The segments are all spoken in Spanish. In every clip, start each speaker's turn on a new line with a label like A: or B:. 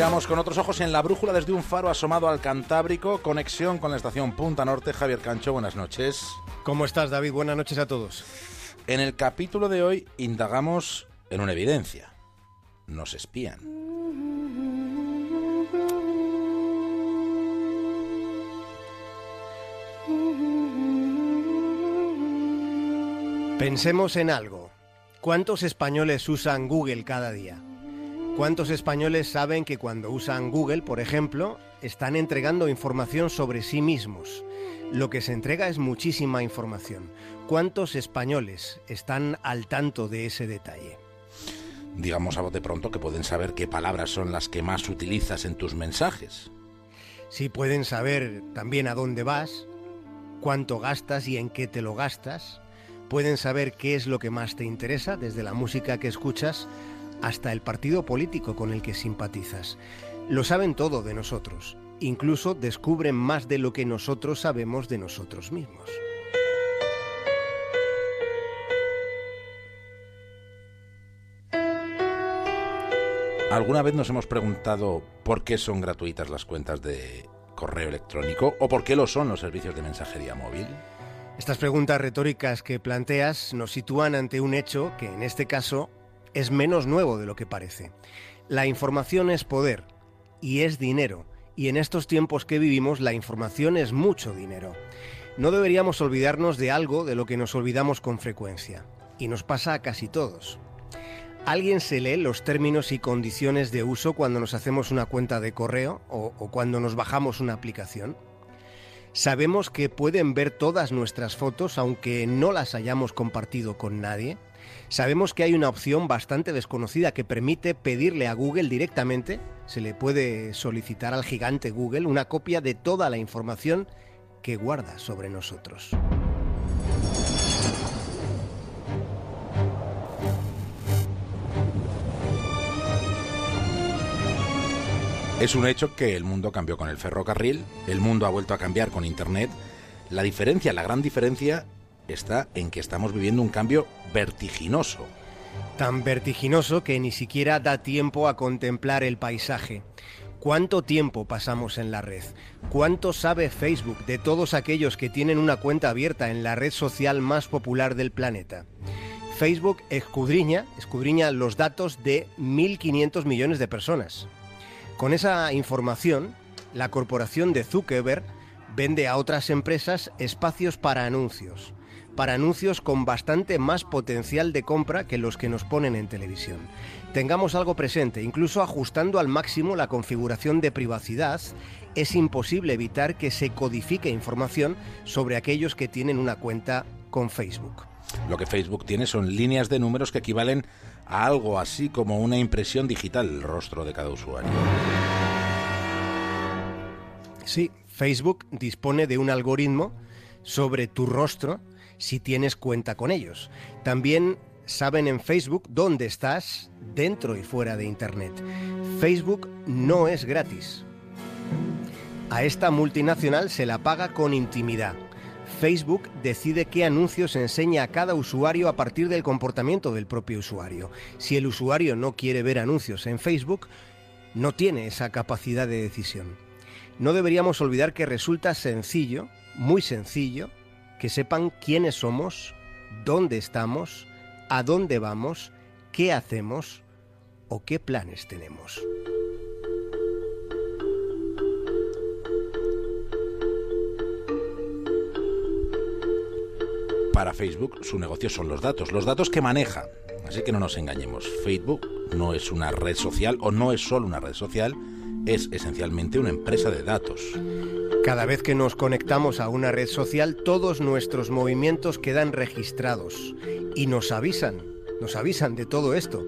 A: Miramos con otros ojos en la brújula desde un faro asomado al Cantábrico, conexión con la estación Punta Norte. Javier Cancho, buenas noches.
B: ¿Cómo estás, David? Buenas noches a todos.
A: En el capítulo de hoy indagamos en una evidencia. Nos espían.
B: Pensemos en algo. ¿Cuántos españoles usan Google cada día? ¿Cuántos españoles saben que cuando usan Google, por ejemplo, están entregando información sobre sí mismos? Lo que se entrega es muchísima información. ¿Cuántos españoles están al tanto de ese detalle?
A: Digamos a bote pronto que pueden saber qué palabras son las que más utilizas en tus mensajes.
B: Sí pueden saber también a dónde vas, cuánto gastas y en qué te lo gastas. Pueden saber qué es lo que más te interesa, desde la música que escuchas hasta el partido político con el que simpatizas. Lo saben todo de nosotros. Incluso descubren más de lo que nosotros sabemos de nosotros mismos.
A: ¿Alguna vez nos hemos preguntado por qué son gratuitas las cuentas de correo electrónico o por qué lo son los servicios de mensajería móvil?
B: Estas preguntas retóricas que planteas nos sitúan ante un hecho que en este caso es menos nuevo de lo que parece. La información es poder y es dinero, y en estos tiempos que vivimos la información es mucho dinero. No deberíamos olvidarnos de algo de lo que nos olvidamos con frecuencia, y nos pasa a casi todos. ¿Alguien se lee los términos y condiciones de uso cuando nos hacemos una cuenta de correo o, cuando nos bajamos una aplicación? ¿Sabemos que pueden ver todas nuestras fotos aunque no las hayamos compartido con nadie? Sabemos que hay una opción bastante desconocida que permite pedirle a Google directamente, se le puede solicitar al gigante Google una copia de toda la información que guarda sobre nosotros.
A: Es un hecho que el mundo cambió con el ferrocarril, el mundo ha vuelto a cambiar con Internet. La diferencia, la gran diferencia, está en que estamos viviendo un cambio vertiginoso.
B: Tan vertiginoso que ni siquiera da tiempo a contemplar el paisaje. ¿Cuánto tiempo pasamos en la red? ¿Cuánto sabe Facebook de todos aquellos que tienen una cuenta abierta en la red social más popular del planeta? Facebook escudriña, escudriña los datos de 1.500 millones de personas. Con esa información, la corporación de Zuckerberg vende a otras empresas espacios para anuncios, para anuncios con bastante más potencial de compra que los que nos ponen en televisión. Tengamos algo presente, incluso ajustando al máximo la configuración de privacidad, es imposible evitar que se codifique información sobre aquellos que tienen una cuenta con Facebook.
A: Lo que Facebook tiene son líneas de números que equivalen a algo así como una impresión digital del rostro de cada usuario.
B: Sí, Facebook dispone de un algoritmo sobre tu rostro si tienes cuenta con ellos. También saben en Facebook dónde estás dentro y fuera de Internet. Facebook no es gratis. A esta multinacional se la paga con intimidad. Facebook decide qué anuncios enseña a cada usuario a partir del comportamiento del propio usuario. Si el usuario no quiere ver anuncios en Facebook, no tiene esa capacidad de decisión. No deberíamos olvidar que resulta sencillo, muy sencillo, que sepan quiénes somos, dónde estamos, a dónde vamos, qué hacemos o qué planes tenemos.
A: Para Facebook su negocio son los datos, los datos que maneja. Así que no nos engañemos, Facebook no es una red social o no es solo una red social, es esencialmente una empresa de datos.
B: Cada vez que nos conectamos a una red social, todos nuestros movimientos quedan registrados y nos avisan, nos avisan de todo esto,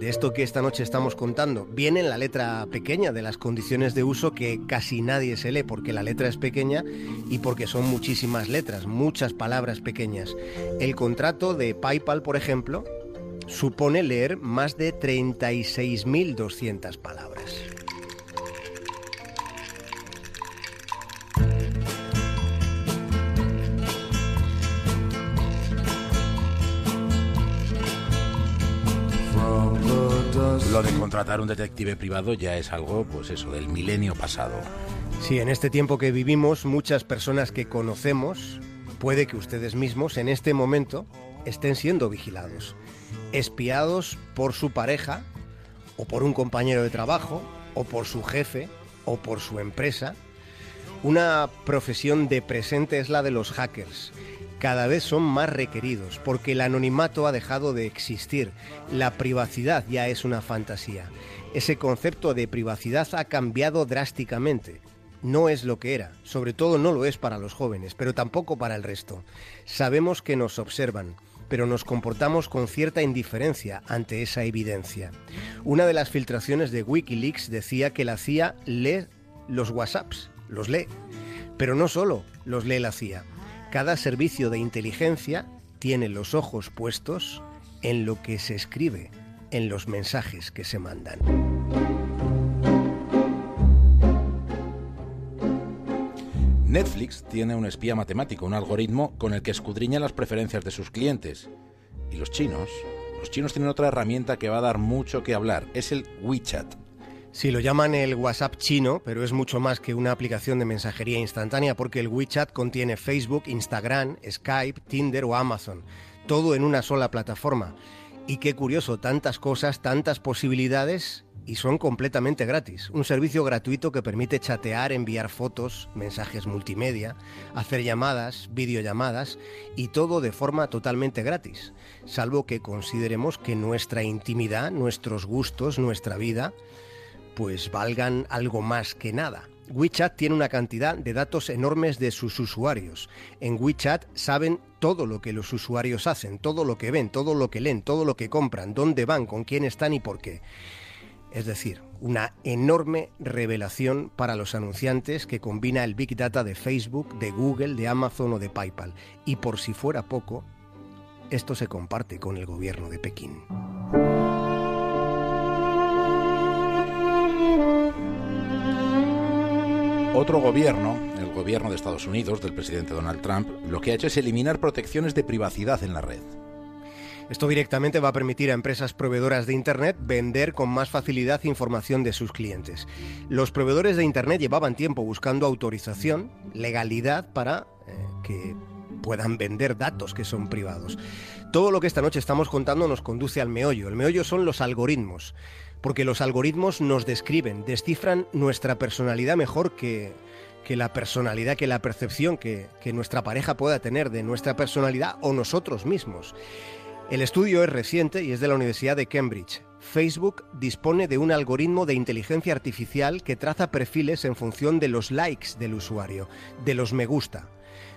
B: de esto que esta noche estamos contando. Viene en la letra pequeña de las condiciones de uso que casi nadie se lee porque la letra es pequeña y porque son muchísimas letras, muchas palabras pequeñas. El contrato de PayPal, por ejemplo, supone leer más de 36.200 palabras.
A: Lo de contratar un detective privado ya es algo, pues eso, del milenio pasado.
B: Sí, en este tiempo que vivimos, muchas personas que conocemos, puede que ustedes mismos en este momento estén siendo vigilados, espiados por su pareja, o por un compañero de trabajo, o por su jefe, o por su empresa. Una profesión de presente es la de los hackers. Cada vez son más requeridos porque el anonimato ha dejado de existir. La privacidad ya es una fantasía. Ese concepto de privacidad ha cambiado drásticamente. No es lo que era, sobre todo no lo es para los jóvenes, pero tampoco para el resto. Sabemos que nos observan, pero nos comportamos con cierta indiferencia ante esa evidencia. Una de las filtraciones de Wikileaks decía que la CIA lee los WhatsApps, los lee, pero no solo los lee la CIA. Cada servicio de inteligencia tiene los ojos puestos en lo que se escribe, en los mensajes que se mandan.
A: Netflix tiene un espía matemático, un algoritmo con el que escudriña las preferencias de sus clientes. Y los chinos, los chinos tienen otra herramienta que va a dar mucho que hablar, es el WeChat.
B: Sí, lo llaman el WhatsApp chino, pero es mucho más que una aplicación de mensajería instantánea porque el WeChat contiene Facebook, Instagram, Skype, Tinder o Amazon, todo en una sola plataforma. Y qué curioso, tantas cosas, tantas posibilidades y son completamente gratis. Un servicio gratuito que permite chatear, enviar fotos, mensajes multimedia, hacer llamadas, videollamadas y todo de forma totalmente gratis, salvo que consideremos que nuestra intimidad, nuestros gustos, nuestra vida, pues valgan algo más que nada. WeChat tiene una cantidad de datos enormes de sus usuarios. En WeChat saben todo lo que los usuarios hacen, todo lo que ven, todo lo que leen, todo lo que compran, dónde van, con quién están y por qué. Es decir, una enorme revelación para los anunciantes que combina el Big Data de Facebook, de Google, de Amazon o de PayPal. Y por si fuera poco, esto se comparte con el gobierno de Pekín.
A: Otro gobierno, el gobierno de Estados Unidos, del presidente Donald Trump, lo que ha hecho es eliminar protecciones de privacidad en la red.
B: Esto directamente va a permitir a empresas proveedoras de Internet vender con más facilidad información de sus clientes. Los proveedores de Internet llevaban tiempo buscando autorización, legalidad para eh, que puedan vender datos que son privados. Todo lo que esta noche estamos contando nos conduce al meollo. El meollo son los algoritmos, porque los algoritmos nos describen, descifran nuestra personalidad mejor que, la personalidad, que la percepción que, que nuestra pareja pueda tener de nuestra personalidad o nosotros mismos. El estudio es reciente y es de la Universidad de Cambridge. Facebook dispone de un algoritmo de inteligencia artificial que traza perfiles en función de los likes del usuario, de los me gusta.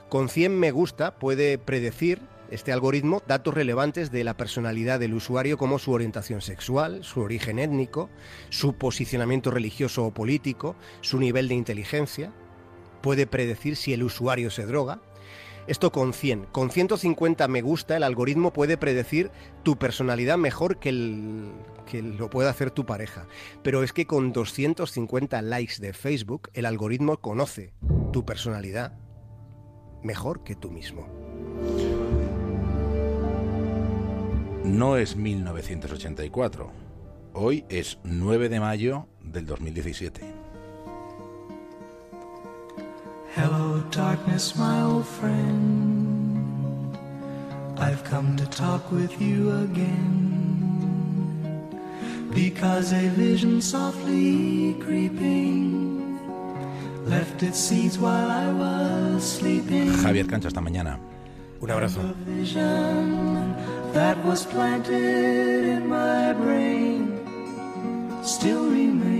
B: Con 100 me gusta puede predecir este algoritmo datos relevantes de la personalidad del usuario como su orientación sexual, su origen étnico, su posicionamiento religioso o político, su nivel de inteligencia. Puede predecir si el usuario se droga, esto con 100. Con 150 me gusta, el algoritmo puede predecir tu personalidad mejor que, lo puede hacer tu pareja. Pero es que con 250 likes de Facebook, el algoritmo conoce tu personalidad mejor que tú mismo.
A: No es 1984. Hoy es 9 de mayo del 2017. Hello, darkness, my old friend. I've come to talk with you again. Because a vision softly creeping left its seeds while I was sleeping. Javier Cancha, hasta mañana.
B: Un abrazo.
A: That was planted in my brain still remains.